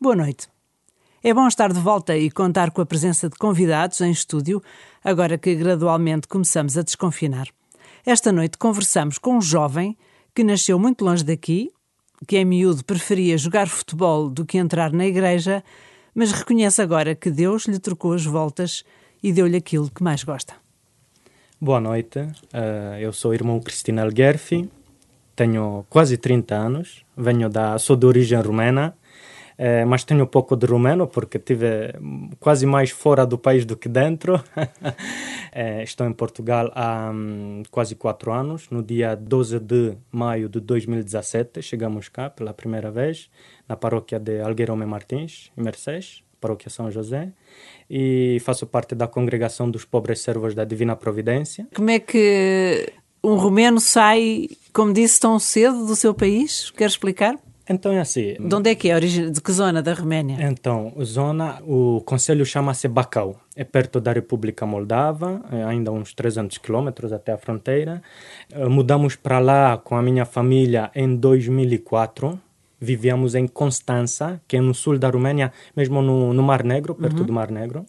Boa noite. É bom estar de volta e contar com a presença de convidados em estúdio, agora que gradualmente começamos a desconfinar. Esta noite conversamos com um jovem que nasceu muito longe daqui, que em miúdo preferia jogar futebol do que entrar na igreja, mas reconhece agora que Deus lhe trocou as voltas e deu-lhe aquilo que mais gosta. Boa noite, uh, eu sou o irmão Cristina Gerfi, tenho quase 30 anos, venho da, sou de origem rumena, é, mas tenho um pouco de rumeno porque tive quase mais fora do país do que dentro. é, estou em Portugal há um, quase quatro anos. No dia 12 de maio de 2017 chegamos cá pela primeira vez na paróquia de Algueirome Martins, em Mercês, paróquia São José, e faço parte da congregação dos pobres servos da Divina Providência. Como é que um romeno sai, como disse, tão cedo do seu país? Quer explicar? Então é assim. De onde é que é? De que zona da Roménia? Então, zona, o conselho chama-se Bacau. É perto da República Moldava, é ainda uns 300 quilômetros até a fronteira. Eh, mudamos para lá com a minha família em 2004. Vivíamos em Constança, que é no sul da Roménia, mesmo no, no Mar Negro, perto uhum. do Mar Negro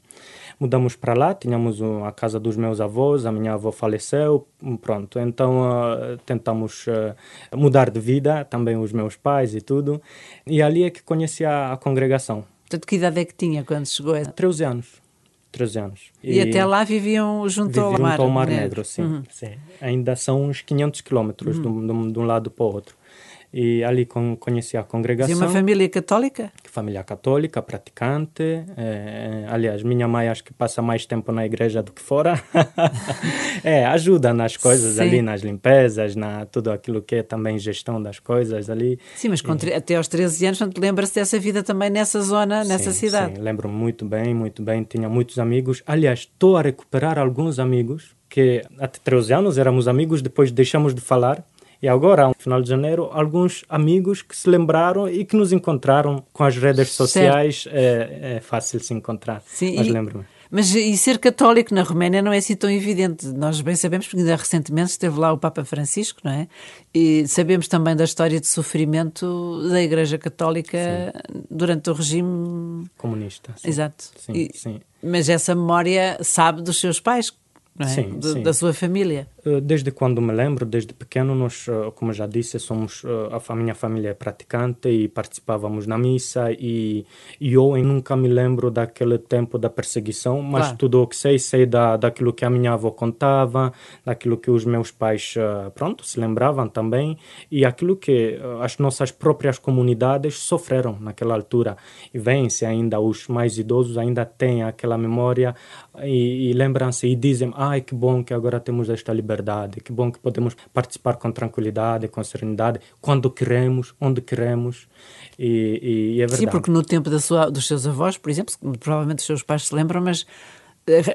mudamos para lá, tínhamos a casa dos meus avós, a minha avó faleceu, pronto. Então uh, tentamos uh, mudar de vida, também os meus pais e tudo. E ali é que conheci a, a congregação. Portanto, que idade é que tinha quando chegou? 13 anos. 13 anos. E, e até lá viviam junto ao mar, junto ao mar Negro, Negro sim, uhum. sim. Ainda são uns 500 quilômetros uhum. de, um, de um lado para o outro e ali con conheci a congregação. E uma família católica? Família católica, praticante. É, aliás, minha mãe acho que passa mais tempo na igreja do que fora. é, ajuda nas coisas Sim. ali, nas limpezas, na tudo aquilo que é também gestão das coisas ali. Sim, mas e, até aos 13 anos, lembra-se dessa vida também nessa zona, sim, nessa cidade? Sim, lembro muito bem, muito bem. Tinha muitos amigos. Aliás, estou a recuperar alguns amigos que até 13 anos éramos amigos, depois deixamos de falar e agora, no final de janeiro, alguns amigos que se lembraram e que nos encontraram com as redes sociais. É, é, fácil se encontrar. Sim, mas lembro-me. Mas e ser católico na Roménia não é assim tão evidente. Nós bem sabemos, porque ainda recentemente esteve lá o Papa Francisco, não é? E sabemos também da história de sofrimento da Igreja Católica sim. durante o regime comunista. Sim. Exato. Sim, e, sim. Mas essa memória sabe dos seus pais, não é? Sim, sim. Da sua família. Eh, desde quando me lembro, desde pequeno, nós, eh, como já disse, somos eh, a minha família é praticante e participávamos na missa e, e eu nunca me lembro daquele tempo da perseguição, mas tudo o que sei, sei da, daquilo que a minha avó contava, daquilo que os meus pais, pronto, se lembravam também e aquilo que as nossas próprias comunidades sofreram naquela altura. E vêm-se ainda, os mais idosos ainda têm aquela memória e, e lembram-se e dizem, ai que bom que agora temos esta liberdade liberdade. Que bom que podemos participar com tranquilidade, com serenidade, quando queremos, onde queremos. E, e, é verdade. Sim, porque no tempo da sua, dos seus avós, por exemplo, provavelmente os seus pais se lembram, mas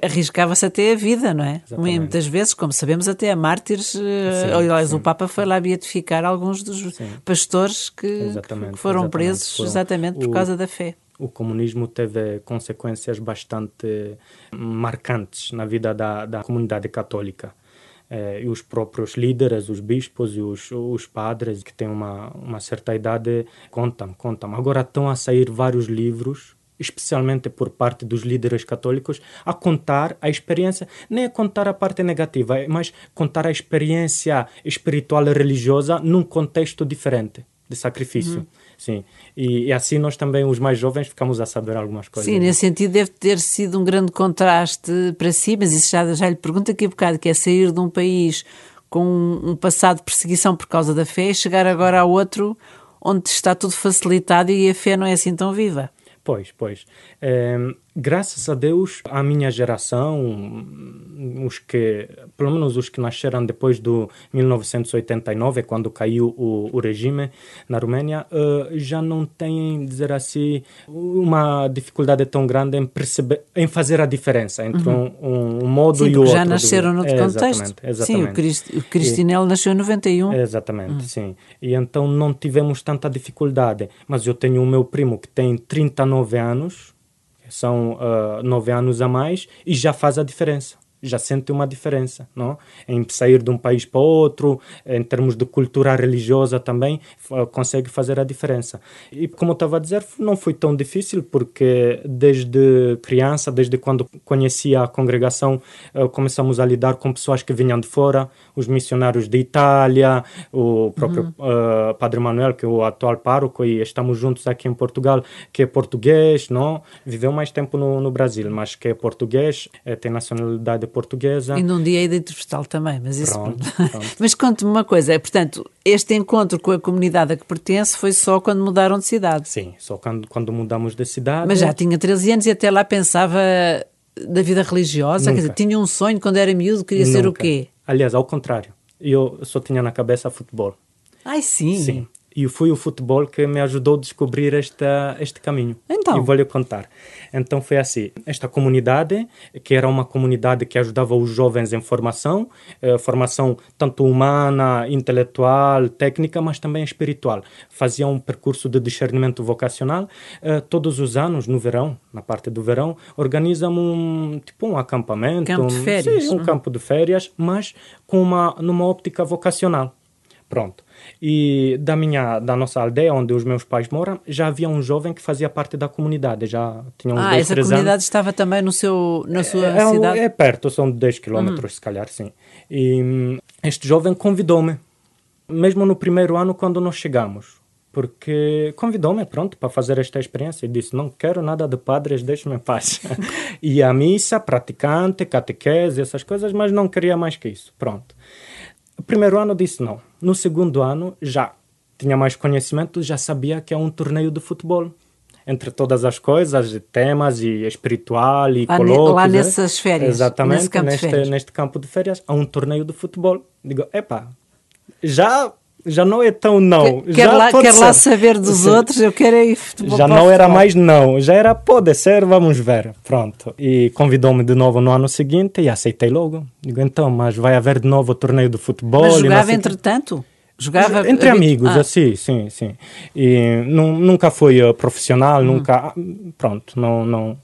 arriscava-se até a vida, não é? Exatamente. Muitas vezes, como sabemos, até a mártires. Eh, sim, aliás, sim, o Papa foi lá beatificar alguns dos sim. pastores que, que foram exatamente. presos foram. exatamente por o, causa da fé. O comunismo teve consequências bastante marcantes na vida da, da comunidade católica eh, e os próprios líderes, os bispos e os, os padres que têm uma, uma certa idade contam, contam. Agora estão a sair vários livros especialmente por parte dos líderes católicos, a contar a experiência, nem a contar a parte negativa, mas contar a experiência espiritual e religiosa num contexto diferente de sacrifício. Uhum. Sim, e, e, assim nós também, os mais jovens, ficamos a saber algumas coisas. Sim, nesse sentido deve ter sido um grande contraste para si, mas isso já, já lhe pergunto aqui a bocado, que é sair de um país com um passado de perseguição por causa da fé e chegar agora a outro onde está tudo facilitado e a fé não é assim tão viva. Pois, pois. É, graças a Deus, a minha geração, os que, pelo menos os que nasceram depois do 1989, quando caiu o, o regime na Roménia, uh, já não têm, dizer assim, uma dificuldade tão grande em perceber, em fazer a diferença entre uhum. um, um, modo sim, e o outro. já nasceram no é, contexto. Exatamente, exatamente. Sim, o, Crist, o Cristinel e, nasceu em 91. Exatamente, uhum. sim. E então não tivemos tanta dificuldade. Mas eu tenho o meu primo que tem 39 anos, são uh, nove anos a mais e já faz a diferença. Já sente uma diferença, não? Em sair de um país para outro, em termos de cultura religiosa também, consegue fazer a diferença. E como eu estava a dizer, não foi tão difícil, porque desde criança, desde quando conheci a congregação, eh, começamos a lidar com pessoas que vinham de fora, os missionários de Itália, o próprio uhum. uh, Padre Manuel, que é o atual pároco, e estamos juntos aqui em Portugal, que é português, não? Viveu mais tempo no, no Brasil, mas que é português, é, tem nacionalidade portuguesa. E num dia aí de entrevistá-lo também, mas isso... Pronto, pronto. mas conte-me uma coisa, é, portanto, este encontro com a comunidade a que pertence foi só quando mudaram de cidade? Sim, só quando, quando mudamos de cidade. Mas já tinha 13 anos e até lá pensava da vida religiosa? Nunca. Quer dizer, tinha um sonho quando era miúdo, queria Nunca. ser o quê? Aliás, ao contrário. Eu só tinha na cabeça futebol. Ai, sim? Sim. E foi o futebol que me ajudou a descobrir esta, este caminho. Então? E vou-lhe contar. Então foi assim, esta comunidade, que era uma comunidade que ajudava os jovens em formação, eh, formação tanto humana, intelectual, técnica, mas também espiritual. Fazia um percurso de discernimento vocacional. Eh, todos os anos, no verão, na parte do verão, organizam um, tipo um acampamento. Campo de férias. Sim, um uhum. campo de férias, mas com uma, numa óptica vocacional. Pronto. E da minha, da nossa aldeia, onde os meus pais moram, já havia um jovem que fazia parte da comunidade. Já tinha uns ah, dois, essa comunidade anos. estava também no seu, na sua é, é cidade? É perto, são 10 quilómetros, uhum. se calhar, sim. E hum, este jovem convidou-me, mesmo no primeiro ano, quando nós chegamos. Porque convidou-me, pronto, para fazer esta experiência. E disse: Não quero nada de padres, deixe-me em paz. e a missa, praticante, catequese, essas coisas, mas não queria mais que isso. Pronto. O primeiro ano disse não. No segundo ano já tinha mais conhecimento, já sabia que é um torneio de futebol. Entre todas as coisas, temas e espiritual e colóquios. Lá nessas férias. Exatamente, nesse campo neste, neste campo de férias, há um torneio de futebol. Digo, epá, já já não é tão não. Quer, já lá, quer lá saber dos Sim. outros, eu quero ir futebol. Já não era mais não, já era pode ser, vamos ver. Pronto. E convidou-me de novo no ano seguinte e aceitei logo. Digo, então, mas vai haver de novo o torneio de futebol. Mas jogava entretanto? Jogava entre amigos, ah. assim, sim, sim. E nunca fui uh, profissional, hum. nunca, ah, pronto, não, não.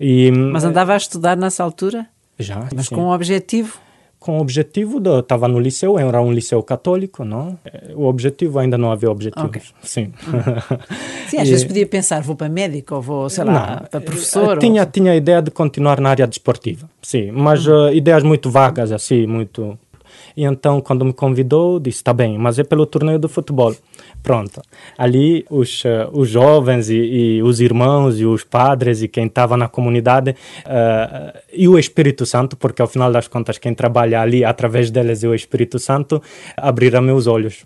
E, mas andava a estudar nessa altura? Já. Mas sim. com um objetivo? Com o objetivo de estava no liceu era um liceu católico não eh, o objetivo ainda não havia objetivo okay. sim uhum. sim às e, vezes podia pensar vou para médico ou vou sei lá não, para professor tinha ou... tinha a ideia de continuar na área desportiva sim mas uhum. uh, ideias muito vagas assim muito e então, quando me convidou, disse: está bem, mas é pelo torneio de futebol. Pronto. Ali, os, uh, os jovens e, e, os irmãos e os padres e quem estava na comunidade uh, e o Espírito Santo, porque ao final das contas, quem trabalha ali através deles é o Espírito Santo, abriram meus olhos.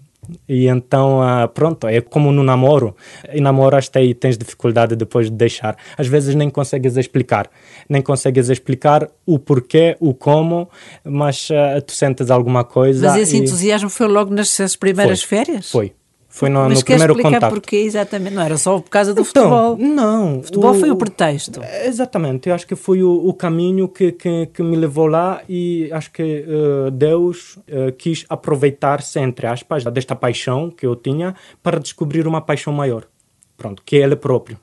E então, uh, pronto, é como no namoro. E namoraste e tens dificuldade depois de deixar. Às vezes nem consegues explicar. Nem consegues explicar o porquê, o como, mas uh, tu sentes alguma coisa. Mas esse e... entusiasmo foi logo nas primeiras foi, férias? Foi. Foi no, Mas no primeiro explicar porquê exatamente? Não era só por causa do então, futebol? Não. O futebol o, foi o pretexto. Exatamente. Eu acho que foi o, o caminho que, que, que, me levou lá e acho que uh, Deus uh, quis aproveitar-se, entre aspas, desta paixão que eu tinha para descobrir uma paixão maior. Pronto, que é Ele próprio.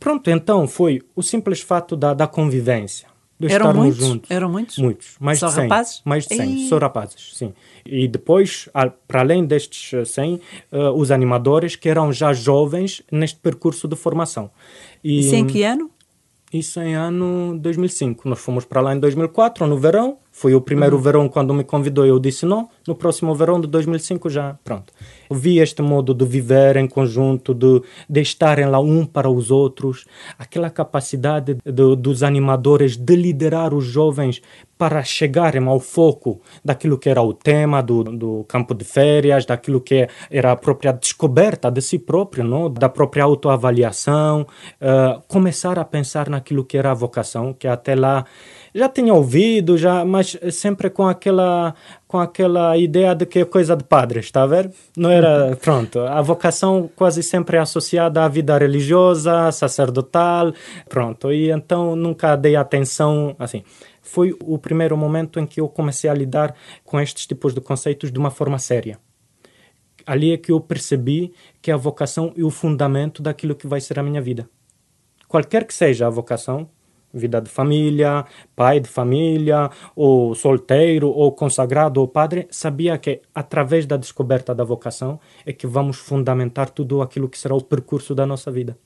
Pronto, então foi o simples fato da, da convivência de Eram estarmos muitos? juntos. Eram muitos? Muitos. Mais Só de 100. rapazes? Mais de 100. E... Só rapazes, sim. E depois, para além destes 100, uh, eh, os animadores que eram já jovens neste percurso de formação. E, Isso em que ano? Isso em ano 2005. Nós fomos para lá em 2004, no verão. Foi o primeiro uhum. verão quando me convidou, eu disse não. No próximo verão de 2005 já, pronto. Vi este modo de viver em conjunto, de, de estarem lá um para os outros, aquela capacidade de, dos animadores de liderar os jovens para chegarem ao foco daquilo que era o tema do, do campo de férias, daquilo que era a própria descoberta de si próprio, não? da própria autoavaliação, uh, começar a pensar naquilo que era a vocação, que até lá já tinha ouvido, já, mas sempre com aquela com aquela ideia de que é coisa de padres, está a ver? Não era, uhum. pronto, a vocação quase sempre é associada à vida religiosa, sacerdotal, pronto, e então nunca dei atenção, assim, foi o primeiro momento em que eu comecei a lidar com estes tipos de conceitos de uma forma séria. Ali é que eu percebi que a vocação é o fundamento daquilo que vai ser a minha vida. Qualquer que seja a vocação, vida de família, pai de família, ou solteiro, ou consagrado, ou padre, sabia que através da descoberta da vocação é que vamos fundamentar tudo aquilo que será o percurso da nossa vida.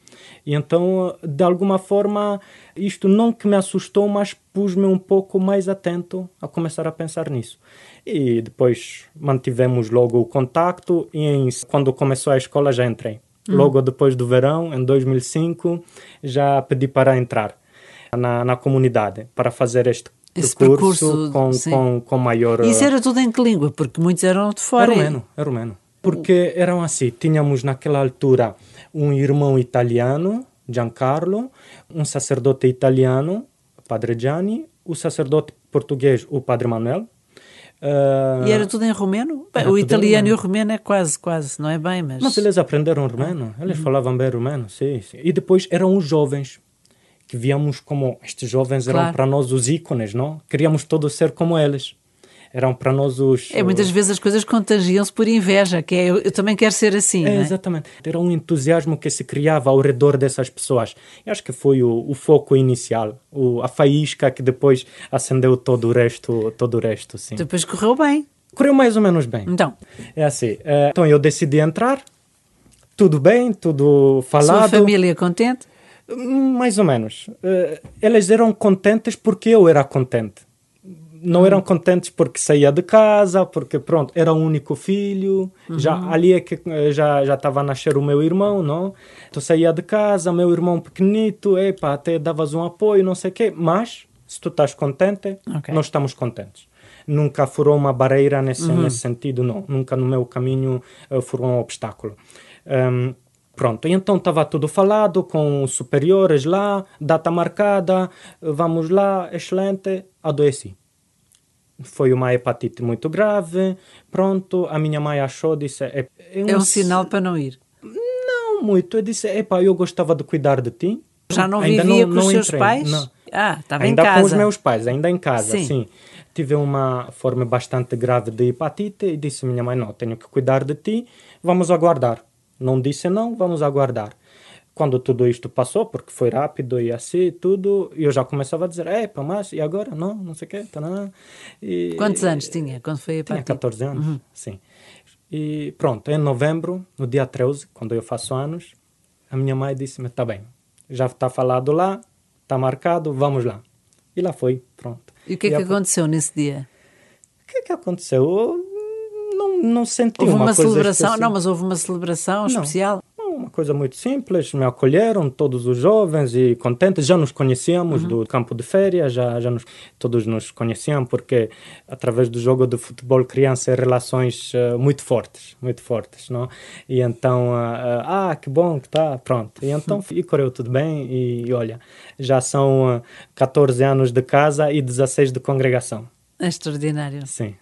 E então, de alguma forma, isto não que me assustou, mas pus-me um pouco mais atento a começar a pensar nisso. E depois mantivemos logo o contacto e em, quando começou a escola já entrei. Hum. Logo depois do verão, em 2005, já pedi para entrar na, na comunidade para fazer este esse percurso, com, com, com maior... Isso era tudo em que língua? Porque muitos eram de fora. Era romeno, era romeno. Porque eram assim, tínhamos naquela altura um irmão italiano, Giancarlo, um sacerdote italiano, Padre Gianni, o sacerdote português, o Padre Manuel, Uh, e era tudo em romeno? Bem, o italiano e o romeno é quase, quase, não é bem, mas... Mas eles aprenderam romeno, eles uhum. falavam bem romeno, sim, sim. E depois eram os jovens, que víamos como estes jovens eram claro. para nós os ícones, não? Queríamos todos ser como eles eram para nós os. É, muitas vezes as coisas contagiam-se por inveja, que é eu, eu também quero ser assim. É, é? Exatamente. Era um entusiasmo que se criava ao redor dessas pessoas. Eu acho que foi o, o foco inicial, o, a faísca que depois acendeu todo o resto, todo o resto, sim. Depois correu bem. Correu mais ou menos bem. Então. É assim. Uh, então eu decidi entrar, tudo bem, tudo falado. Sua família contente? Mais ou menos. Uh, eles eram contentes porque eu era contente não eram contentes porque saía de casa, porque pronto, era o único filho. Uhum. Já ali é que eh, já já estava a nascer o meu irmão, não? Então saía de casa, meu irmão pequenito, epa, até davas um apoio, não sei o quê, mas se tu estás contente, okay. nós estamos contentes. Nunca furou uma barreira nesse, uhum. nesse sentido, não. Nunca no meu caminho uh, furou um obstáculo. Um, Pronto, então estava tudo falado com os superiores lá, data marcada, vamos lá, excelente, adoeci foi uma hepatite muito grave. Pronto, a minha mãe achou, disse. É, é, um, é um sinal para não ir? Não muito. Eu disse: epá, eu gostava de cuidar de ti. Já não ainda vivia não, com os seus entrei. pais? Não. Ah, estava em casa. Ainda com os meus pais, ainda em casa, sim. sim. Tive uma forma bastante grave de hepatite e disse minha mãe: não, tenho que cuidar de ti, vamos aguardar. Não disse não, vamos aguardar quando tudo isto passou, porque foi rápido e assim, tudo, eu já começava a dizer, epa, mas e agora? Não, não sei o quê. E, Quantos anos tinha quando foi a Tinha 14 anos, uhum. sim. E pronto, em novembro, no dia 13, quando eu faço anos, a minha mãe disse-me, tá bem, já está falado lá, está marcado, vamos lá. E lá foi, pronto. E o que é que a... aconteceu nesse dia? O que é que aconteceu? Não, senti houve uma, uma celebração, não, mas houve uma celebração não. especial coisa muito simples, me acolheram todos os jovens e contentes, já nos conhecíamos uhum. do campo de férias, já, já nos, todos nos conheciam porque através do jogo de futebol criam-se relações uh, muito fortes, muito fortes, não? E então, uh, uh, ah, que bom que está, pronto. E então e correu tudo bem e, e olha, já são 14 anos de casa e 16 de congregação. É extraordinário. Sim.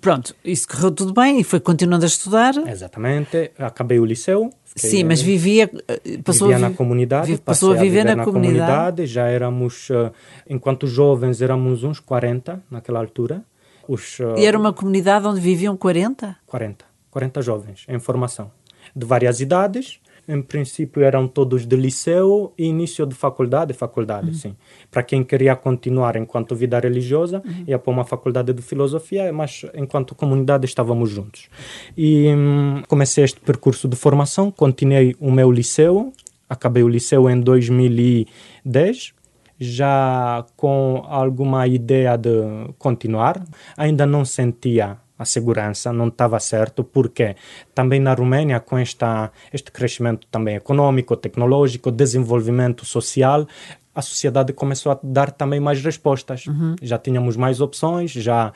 Pronto, isso correu tudo bem e foi continuando a estudar. Exatamente, acabei o liceu, Sim, mas vivia, eh, passou vivia a na comunidade, passou a viver, a viver na, na comunidade. comunidade. Já éramos, eh, enquanto jovens, éramos uns 40 naquela altura. Os, eh, e era uma comunidade onde viviam 40? 40, 40 jovens em formação, de várias idades, em princípio eram todos de liceu e início de faculdade, faculdade, uhum. sim. Para quem queria continuar enquanto vida religiosa, uhum. ia para uma faculdade de filosofia, mas enquanto comunidade estávamos juntos. E hum, comecei este percurso de formação, continuei o meu liceu, acabei o liceu em 2010, já com alguma ideia de continuar, ainda não sentia a segurança não estava certo, porque também na Romênia, com esta, este crescimento também econômico, tecnológico, desenvolvimento social, a sociedade começou a dar também mais respostas. Uhum. Já tínhamos mais opções, já,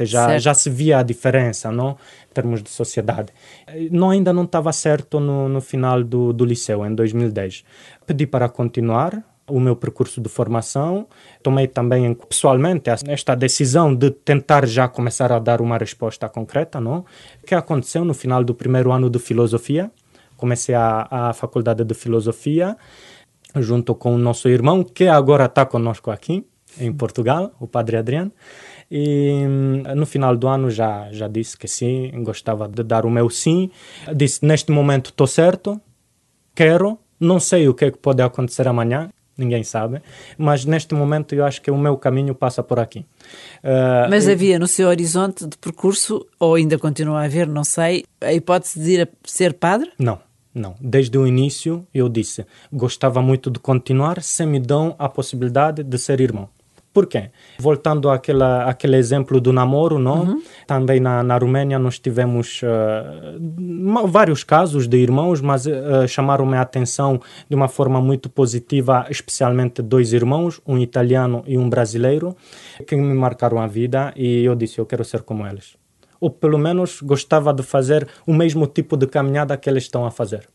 já, já se via a diferença, não? Em termos de sociedade. Não, ainda não estava certo no, no final do, do liceu, em 2010. Pedi para continuar, o meu percurso de formação. Tomei também pessoalmente esta decisão de tentar já começar a dar uma resposta concreta, não? O que aconteceu no final do primeiro ano de filosofia? Comecei a, a faculdade de filosofia junto com o nosso irmão, que agora está conosco aqui em Portugal, o Padre Adriano. E no final do ano já, já disse que sim, gostava de dar o meu sim. Disse: Neste momento estou certo, quero, não sei o que, é que pode acontecer amanhã, ninguém sabe, mas neste momento eu acho que o meu caminho passa por aqui. Uh, mas havia no seu horizonte de percurso, ou ainda continua a haver, não sei, a hipótese de ir a ser padre? Não. Não, desde o início eu disse, gostava muito de continuar se me dão a possibilidade de ser irmão. Por quê? Voltando àquela, àquele exemplo do namoro, não? Uhum. Também na, na Romênia nós tivemos uh, vários casos de irmãos, mas uh, chamaram-me a atenção de uma forma muito positiva, especialmente dois irmãos, um italiano e um brasileiro, que me marcaram a vida e eu disse, eu quero ser como eles. Ou pelo menos gostava de fazer o mesmo tipo de caminhada que eles estão a fazer.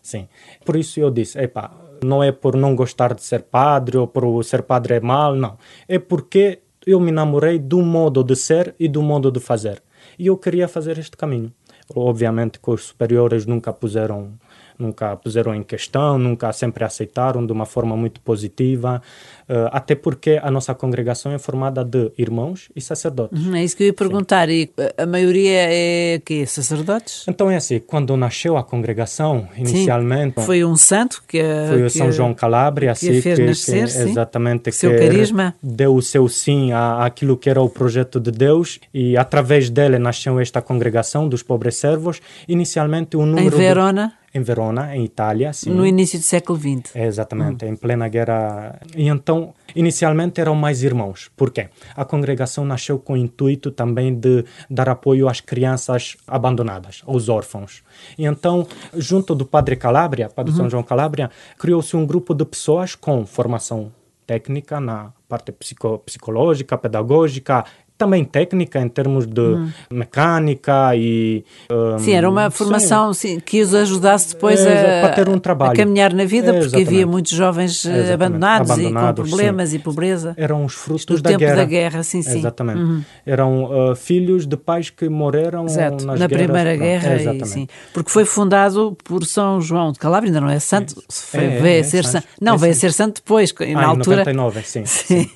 Sim. Por isso eu disse, epá, não é por não gostar de ser padre ou por ser padre é mal, não. É porque eu me namorei do modo de ser e do modo de fazer. E eu queria fazer este caminho. Obviamente que os superiores nunca puseram nunca puseram em questão, nunca sempre aceitaram de uma forma muito positiva, uh, até porque a nossa congregação é formada de irmãos e sacerdotes. Uhum, é isso que eu ia perguntar, Sim. e a maioria é que sacerdotes? Então é assim, quando nasceu a congregação, inicialmente... Sim. Foi um santo que... Foi o São João Calabria, assim, que, fez que, nascer, que, exatamente, seu que carisma. deu o seu sim à, àquilo que era o projeto de Deus e através dele nasceu esta congregação dos pobres servos. Inicialmente o número... Em Verona? De em Verona, em Itália. Sim. No início do século XX. Exatamente, hum. em plena guerra. E então, inicialmente eram mais irmãos. Por quê? A congregação nasceu com o intuito também de dar apoio às crianças abandonadas, aos órfãos. E então, junto do padre Calabria, padre uhum. São João Calabria, criou-se um grupo de pessoas com formação técnica na parte psico psicológica, pedagógica, também técnica em termos de hum. mecânica e um, sim era uma formação sim. Sim, que os ajudasse depois é, a, ter um trabalho. a caminhar na vida é, porque havia muitos jovens eh, abandonados, abandonados, e com problemas sim. e pobreza. Eram os frutos da tempo guerra da guerra. sim sim. Exatamente. Uhum. eram uh, filhos de pais que morreram Exato, na guerras, primeira guerra e, porque foi fundado por São João de Calabria ainda não é santo foi, é, veio a ser santo. não veio a ser santo depois ah, na altura. 99, sim, sim.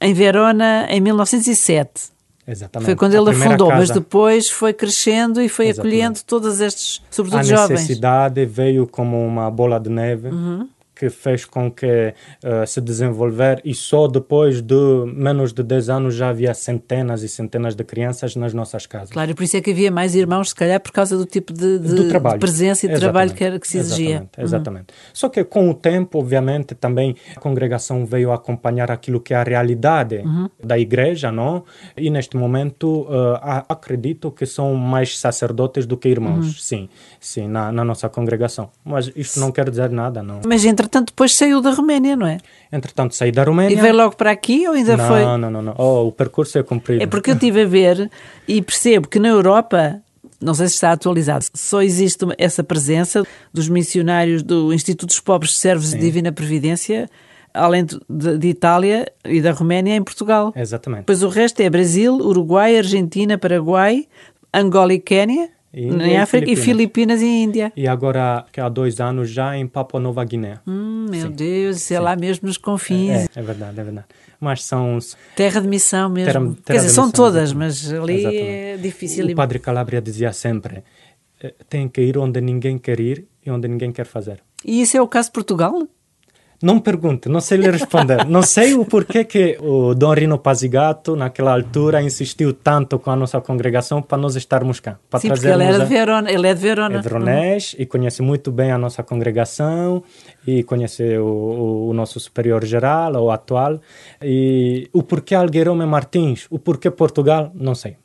em Verona em 1907 Exatamente. Foi quando ele afundou, casa... mas depois foi crescendo e foi Exatamente. acolhendo todos estes, sobretudo a jovens. A necessidade veio como uma bola de neve. Uhum que fez com que uh, se desenvolver e só depois de menos de 10 anos já havia centenas e centenas de crianças nas nossas casas. Claro, por isso é que havia mais irmãos, se calhar, por causa do tipo de, de, de presença e de exatamente. trabalho que, era, que se exigia. Exatamente, uhum. exatamente. Só que com o tempo, obviamente, também a congregação veio acompanhar aquilo que é a realidade uhum. da igreja, não? E neste momento uh, acredito que são mais sacerdotes do que irmãos, uhum. sim, sim, na, na nossa congregação. Mas isto não quer dizer nada, não. Mas entre entretanto, depois saiu da Roménia, não é? Entretanto, saí da Roménia. E veio logo para aqui ou ainda não, foi? Não, não, não. Oh, o percurso é cumprido. É porque eu estive a ver e percebo que na Europa não sei se está atualizado, só existe essa presença dos missionários do Instituto dos Pobres Servos de Divina Previdência, além de, de, Itália e da Roménia, em Portugal. Exatamente. Pois o resto é Brasil, Uruguai, Argentina, Paraguai, Angola e Quénia. Índia em África e Filipinas. e Índia. E agora, que há dois anos, já em Papua Nova Guiné. Hum, meu Sim. Deus, é lá mesmo nos confins. É, é, verdade, é verdade. Mas são... Terra de missão mesmo. Terra, terra Quer dizer, são todas, mas ali Exatamente. é difícil. O padre Calabria dizia sempre, eh, tem que ir onde ninguém quer ir e onde ninguém quer fazer. E isso é o caso de Portugal? Não pergunte, não sei lhe responder. não sei o porquê que o Dom Rino Pazigato, naquela altura, insistiu tanto com a nossa congregação para nós estarmos cá. Para Sim, porque ele, era de Verona, ele é de Verona. É veronês uhum. e conhece muito bem a nossa congregação e conhece o, o, o nosso superior geral, o atual. E o porquê Algueirão Martins, o porquê Portugal, não sei.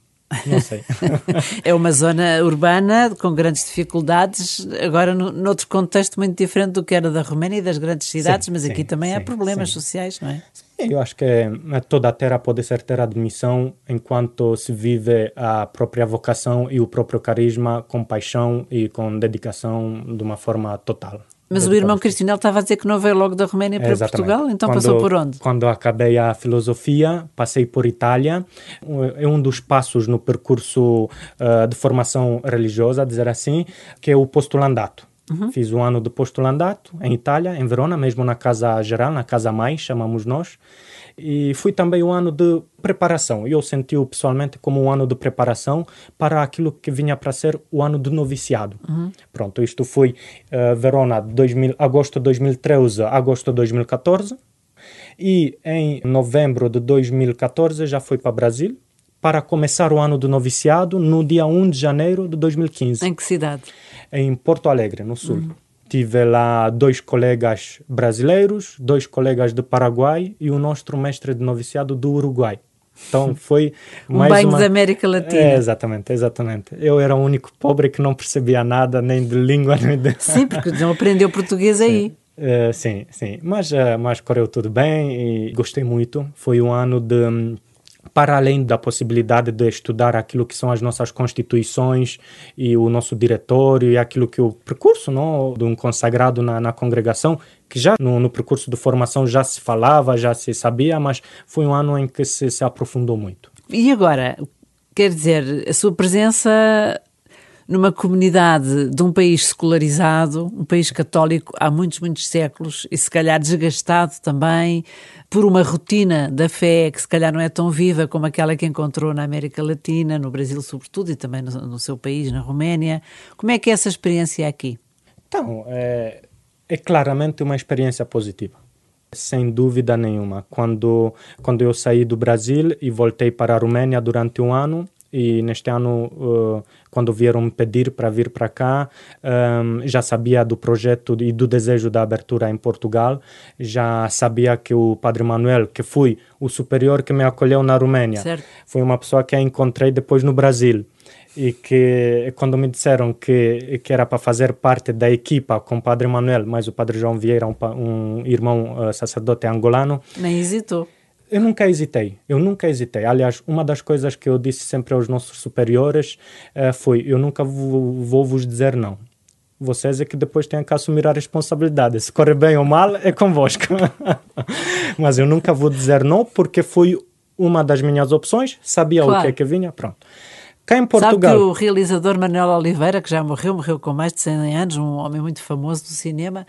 Não sei. é uma zona urbana com grandes dificuldades, agora no, noutro contexto muito diferente do que era da Roménia e das grandes cidades, sim, mas aqui sim, também sim, há problemas sociais, não é? Eu acho que é, toda a terra pode ser terra de missão enquanto se vive a própria vocação e o próprio carisma com paixão e com dedicação de uma forma total. Mas o irmão Cristinel estava a dizer que não veio logo da Roménia para Exatamente. Portugal, então quando, passou por onde? Quando acabei a filosofia, passei por Itália. É um dos passos no percurso uh, de formação religiosa, dizer assim, que é o postulandato Uhum. Fiz um ano de postulandato em Itália, em Verona, mesmo na Casa Geral, na Casa Mãe, chamamos nós. E foi também um ano de preparação. Eu senti-o pessoalmente como um ano de preparação para aquilo que vinha para ser o ano do noviciado. Uhum. Pronto, isto foi uh, Verona, 2000, agosto de 2013, agosto de 2014. E em novembro de 2014 já fui para Brasil para começar o ano do noviciado no dia 1 de janeiro de 2015. Em que cidade? Em Porto Alegre, no sul. Uhum. Tive lá dois colegas brasileiros, dois colegas do Paraguai e o nosso mestre de noviciado do Uruguai. Então foi um mais banho uma... da América Latina. É, exatamente, exatamente. Eu era o único pobre que não percebia nada, nem de língua, nem de... Sim, porque não aprendeu português aí. Uh, sim, sim. Mas, uh, mas correu tudo bem e gostei muito. Foi um ano de hum, para além da possibilidade de estudar aquilo que são as nossas constituições e o nosso diretório e aquilo que o percurso não, de um consagrado na, na congregação, que já no, no, percurso de formação já se falava, já se sabia, mas foi um ano em que se, se aprofundou muito. E agora, quer dizer, a sua presença numa comunidade de um país secularizado, um país católico há muitos, muitos séculos e se calhar desgastado também por uma rotina da fé que se calhar não é tão viva como aquela que encontrou na América Latina, no Brasil sobretudo e também no, no seu país, na Roménia. Como é que é essa experiência aqui? Então, é, é claramente uma experiência positiva sem dúvida nenhuma. Quando, quando eu saí do Brasil e voltei para a Romênia durante um ano, e neste ano, uh, quando vieram me pedir para vir para cá, um, já sabia do projeto e do desejo da abertura em Portugal, já sabia que o Padre Manuel, que foi o superior que me acolheu na Romênia, certo. foi uma pessoa que encontrei depois no Brasil. E que quando me disseram que, que era para fazer parte da equipa com o Padre Manuel, mas o Padre João Vieira, um, um irmão uh, sacerdote angolano, nem hesitou eu nunca hesitei, eu nunca hesitei. Aliás, uma das coisas que eu disse sempre aos nossos superiores uh, foi: eu nunca vou, vou vos dizer não. Vocês é que depois têm que assumir a responsabilidade. Se correr bem ou mal, é convosco. Mas eu nunca vou dizer não, porque foi uma das minhas opções, sabia claro. o que é que vinha, pronto. Cá em Portugal. Sabe que o realizador Manuel Oliveira, que já morreu, morreu com mais de 100 anos, um homem muito famoso do cinema,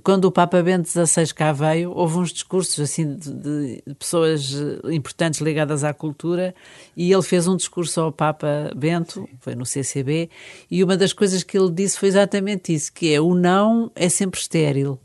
quando o Papa Bento XVI cá veio, houve uns discursos assim de, de, pessoas eh, importantes ligadas à cultura e ele fez um discurso ao Papa Bento, foi no CCB, e uma das coisas que ele disse foi exatamente isso, que é o não é sempre estéril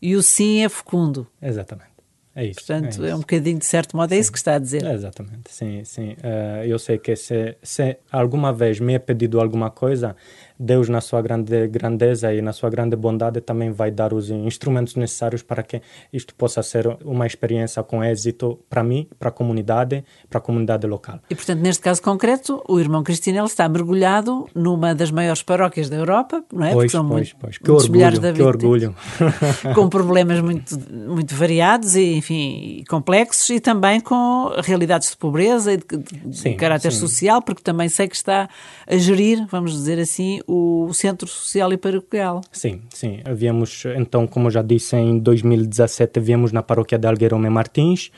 e o sim é fecundo. Exatamente. É isso. Portanto, é, isso. é um bocadinho, de certo modo, é sim. isso que está a dizer. É exatamente, sim, sim. Uh, eu sei que se, se alguma vez me é pedido alguma coisa, Deus, na sua grande grandeza e na sua grande bondade, também vai dar os instrumentos necessários para que isto possa ser uma experiência com êxito para mim, para a comunidade, para a comunidade local. E, portanto, neste caso concreto, o irmão Cristinel está mergulhado numa das maiores paróquias da Europa, não é? Pois, pois, muito, pois. Que orgulho, de que orgulho. com problemas muito, muito variados e, enfim, complexos e também com realidades de pobreza e de, de sim, caráter sim. social, porque também sei que está a gerir, vamos dizer assim, o Centro Social e Paroquial. Sim, sim. Havíamos, então, como já disse, em 2017 havíamos na paróquia de Algueirome Martins.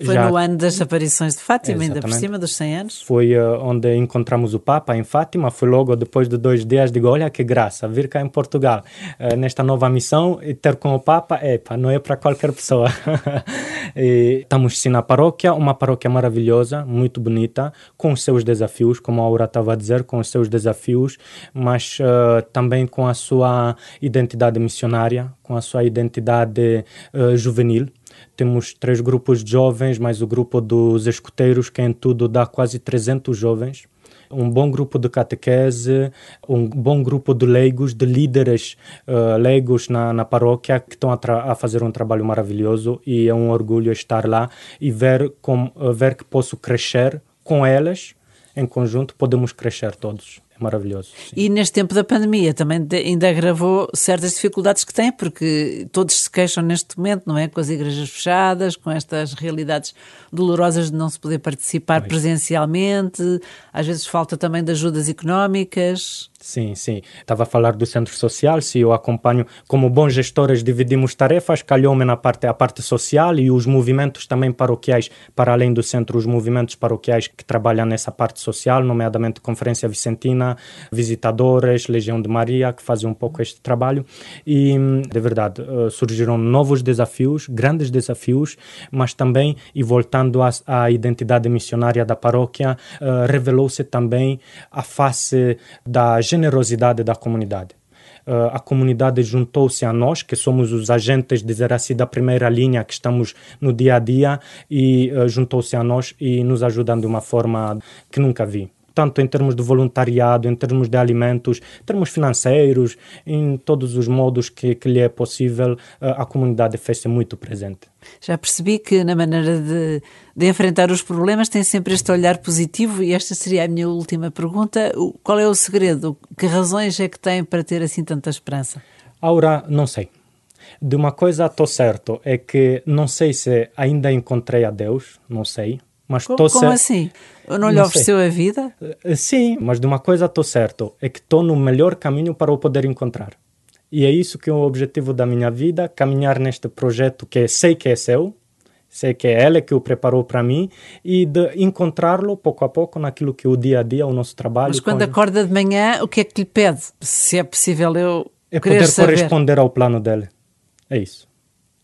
Foi já... no ano das aparições de Fátima, Exatamente. ainda por cima dos 100 anos. Foi uh, onde encontramos o Papa, em Fátima. Foi logo depois de dois dias, digo, olha que graça, vir cá em Portugal, uh, nesta nova missão, e ter com o Papa, epa, não é para qualquer pessoa. estamos sim na paróquia, uma paróquia maravilhosa, muito bonita, com os seus desafios, como a Aura estava a dizer, com os seus desafios, mas uh, também com a sua identidade missionária, com a sua identidade uh, juvenil. Temos três grupos de jovens, mais o grupo dos escuteiros, que em tudo dá quase 300 jovens um bom grupo de catequese, um bom grupo de leigos, de líderes uh, leigos na, na paróquia que estão a, a, fazer um trabalho maravilhoso e é um orgulho estar lá e ver, com, uh, ver que posso crescer com elas em conjunto, podemos crescer todos maravilhoso. Sim. E neste tempo da pandemia também ainda agravou certas dificuldades que tem, porque todos se queixam neste momento, não é? Com as igrejas fechadas, com estas realidades dolorosas de não se poder participar presencialmente, às vezes falta também de ajudas económicas. Sim, sim. Estava a falar do centro social, se eu acompanho, como bons gestores dividimos tarefas, calhou-me na parte, a parte social e os movimentos também paroquiais, para além do centro, os movimentos paroquiais que trabalham nessa parte social, nomeadamente Conferência Vicentina, Visitadores, Legião de Maria, que fazem um pouco este trabalho. E, de verdade, eh, surgiram novos desafios, grandes desafios, mas também, e voltando à, à identidade missionária da paróquia, uh, revelou-se também a face da generosidade da comunidade. Uh, a comunidade juntou-se a nós, que somos os agentes, dizer assim, da primeira linha, que estamos no dia a dia, e uh, juntou-se a nós e nos ajudando de uma forma que nunca vi tanto em termos de voluntariado, em termos de alimentos, em termos financeiros, em todos os modos que, que lhe é possível, a comunidade fez-se muito presente. Já percebi que na maneira de, de, enfrentar os problemas tem sempre este olhar positivo e esta seria a minha última pergunta. Qual é o segredo? Que razões é que tem para ter assim tanta esperança? Aura, não sei. De uma coisa estou certo, é que não sei se ainda encontrei a Deus, não sei, mas como, como assim? Não lhe não ofereceu sei. a vida? Eh, sim, mas de uma coisa estou certo, é que estou no melhor caminho para o poder encontrar. E é isso que é o objetivo da minha vida, caminhar neste projeto que sei que é seu, sei que é ele que o preparou para mim e de encontrá-lo pouco a pouco naquilo que o dia a dia, o nosso trabalho. Mas quando acorda de manhã, o que é que lhe pede? Se é possível eu É poder saber. corresponder ao plano dele. É isso.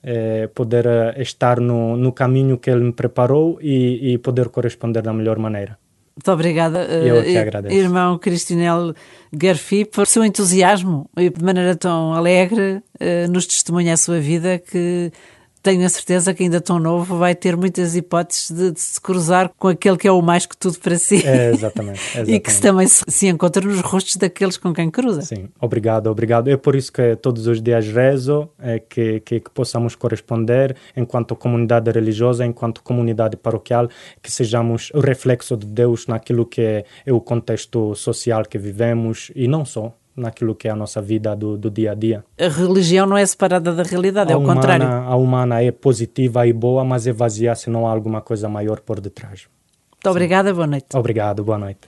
É poder eh, estar no, no caminho que ele me preparou e, e poder corresponder da melhor maneira. Muito obrigada, Eu que eh, agradeço. irmão Cristinel Garfi, por seu entusiasmo e de maneira tão alegre eh, nos testemunha a sua vida que tenho a certeza que ainda tão novo vai ter muitas hipóteses de, de, se cruzar com aquele que é o mais que tudo para si. É, exatamente, exatamente. e que se também se, se, encontra nos rostos daqueles com quem cruza. Sim, obrigado, obrigado. É por isso que todos os dias rezo é que, que, que possamos corresponder enquanto comunidade religiosa, enquanto comunidade paroquial, que sejamos o reflexo de Deus naquilo que é, é o contexto social que vivemos e não só naquilo que é a nossa vida do, do dia a dia. A religião não é separada da realidade, a é o humana, contrário. A humana é positiva e boa, mas é vazia se não há alguma coisa maior por detrás. Muito Sim. obrigada, boa noite. Obrigado, boa noite.